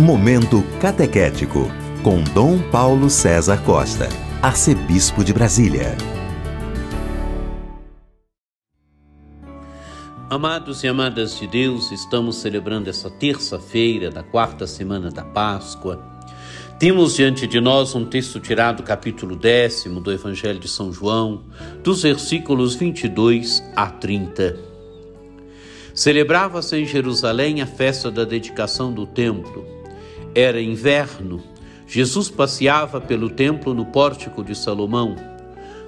Momento Catequético, com Dom Paulo César Costa, Arcebispo de Brasília. Amados e amadas de Deus, estamos celebrando essa terça-feira da quarta semana da Páscoa. Temos diante de nós um texto tirado do capítulo décimo do Evangelho de São João, dos versículos 22 a 30. Celebrava-se em Jerusalém a festa da dedicação do templo era inverno. Jesus passeava pelo templo no pórtico de Salomão.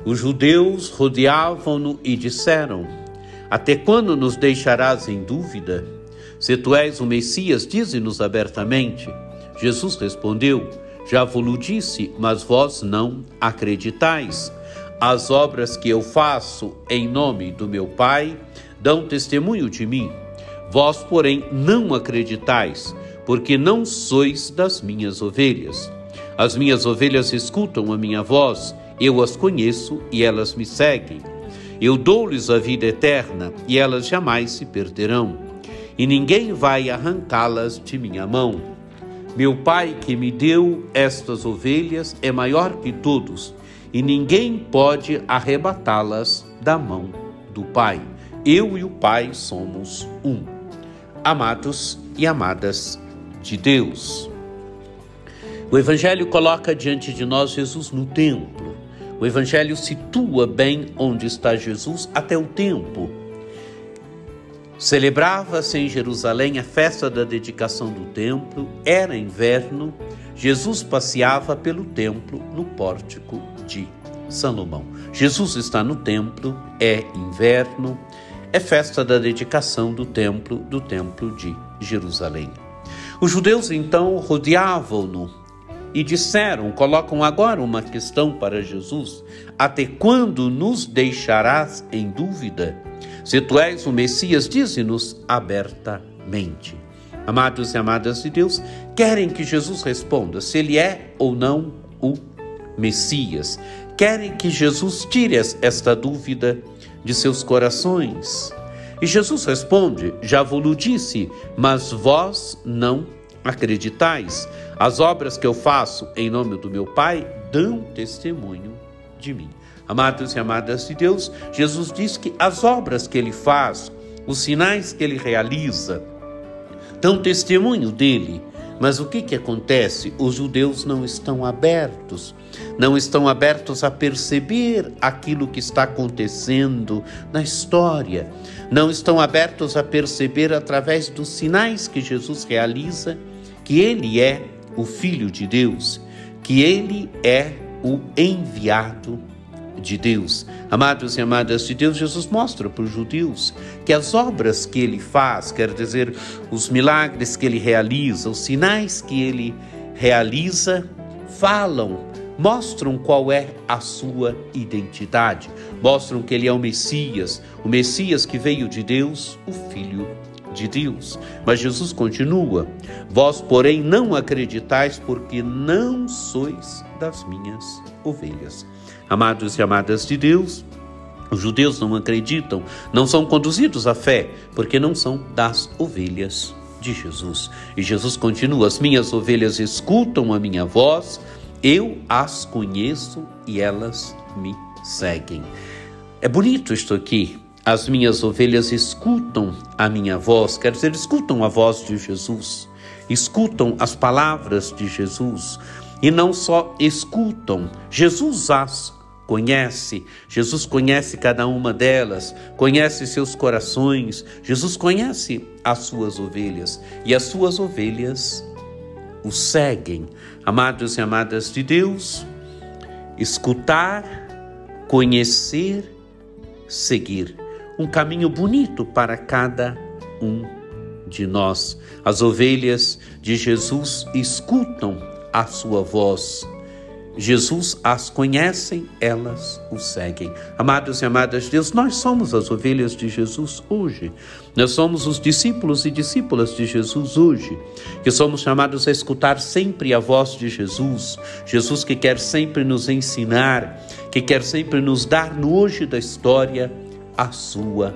Os judeus rodeavam-no e disseram: Até quando nos deixarás em dúvida? Se tu és o Messias, dize-nos abertamente. Jesus respondeu: Já vos disse, mas vós não acreditais. As obras que eu faço em nome do meu Pai dão testemunho de mim. Vós, porém, não acreditais porque não sois das minhas ovelhas. As minhas ovelhas escutam a minha voz, eu as conheço e elas me seguem. Eu dou-lhes a vida eterna e elas jamais se perderão, e ninguém vai arrancá-las de minha mão. Meu Pai que me deu estas ovelhas é maior que todos, e ninguém pode arrebatá-las da mão do Pai. Eu e o Pai somos um. Amados e amadas, de Deus. O Evangelho coloca diante de nós Jesus no templo. O Evangelho situa bem onde está Jesus até o tempo. Celebrava-se em Jerusalém a festa da dedicação do templo, era inverno, Jesus passeava pelo templo no pórtico de Salomão. Jesus está no templo, é inverno, é festa da dedicação do templo, do templo de Jerusalém. Os judeus então rodeavam-no e disseram: colocam agora uma questão para Jesus: Até quando nos deixarás em dúvida? Se tu és o Messias, dize-nos abertamente. Amados e amadas de Deus, querem que Jesus responda se ele é ou não o Messias. Querem que Jesus tire esta dúvida de seus corações. E Jesus responde: Já vos disse, mas vós não acreditais. As obras que eu faço em nome do meu Pai dão testemunho de mim. Amados e amadas de Deus, Jesus diz que as obras que ele faz, os sinais que ele realiza, dão testemunho dele. Mas o que, que acontece? Os judeus não estão abertos não estão abertos a perceber aquilo que está acontecendo na história, não estão abertos a perceber através dos sinais que Jesus realiza que ele é o Filho de Deus, que ele é o enviado de Deus. Amados e amadas de Deus, Jesus mostra para os judeus que as obras que ele faz, quer dizer, os milagres que ele realiza, os sinais que ele realiza, falam mostram qual é a sua identidade, mostram que ele é o Messias, o Messias que veio de Deus, o Filho de Deus. Mas Jesus continua: Vós, porém, não acreditais, porque não sois das minhas ovelhas. Amados e amadas de Deus, os judeus não acreditam, não são conduzidos à fé, porque não são das ovelhas de Jesus. E Jesus continua: As minhas ovelhas escutam a minha voz eu as conheço e elas me seguem. É bonito isto aqui. As minhas ovelhas escutam a minha voz, quer dizer, escutam a voz de Jesus, escutam as palavras de Jesus. E não só escutam, Jesus as conhece, Jesus conhece cada uma delas, conhece seus corações, Jesus conhece as suas ovelhas. E as suas ovelhas o seguem. Amados e amadas de Deus, escutar, conhecer, seguir. Um caminho bonito para cada um de nós. As ovelhas de Jesus escutam a sua voz Jesus as conhecem, elas o seguem. Amados e amadas de Deus, nós somos as ovelhas de Jesus hoje. Nós somos os discípulos e discípulas de Jesus hoje, que somos chamados a escutar sempre a voz de Jesus. Jesus que quer sempre nos ensinar, que quer sempre nos dar no hoje da história a sua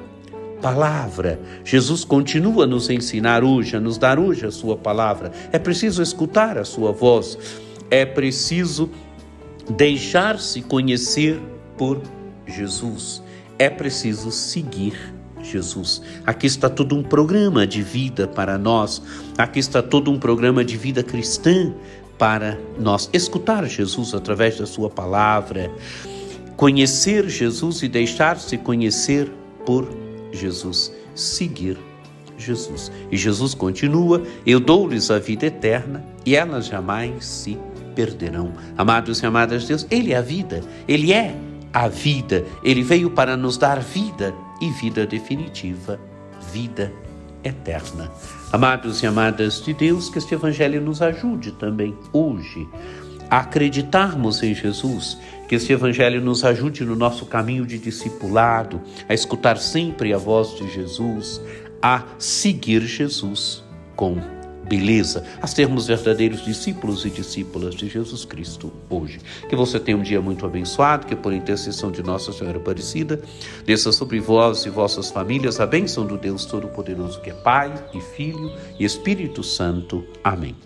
palavra. Jesus continua a nos ensinar hoje, a nos dar hoje a sua palavra. É preciso escutar a sua voz. É preciso deixar-se conhecer por Jesus. É preciso seguir Jesus. Aqui está todo um programa de vida para nós. Aqui está todo um programa de vida cristã para nós. Escutar Jesus através da Sua palavra, conhecer Jesus e deixar-se conhecer por Jesus. Seguir Jesus. E Jesus continua: Eu dou-lhes a vida eterna e elas jamais se perderão. Amados e amadas de Deus, Ele é a vida, Ele é a vida, Ele veio para nos dar vida e vida definitiva, vida eterna. Amados e amadas de Deus, que este Evangelho nos ajude também hoje acreditarmos em Jesus, que este Evangelho nos ajude no nosso caminho de discipulado, a escutar sempre a voz de Jesus, a seguir Jesus com beleza, a sermos verdadeiros discípulos e discípulas de Jesus Cristo hoje. Que você tenha um dia muito abençoado, que por intercessão de Nossa Senhora Aparecida, desça sobre vós e vossas famílias a bênção do Deus Todo-Poderoso, que é Pai e Filho e Espírito Santo. Amém.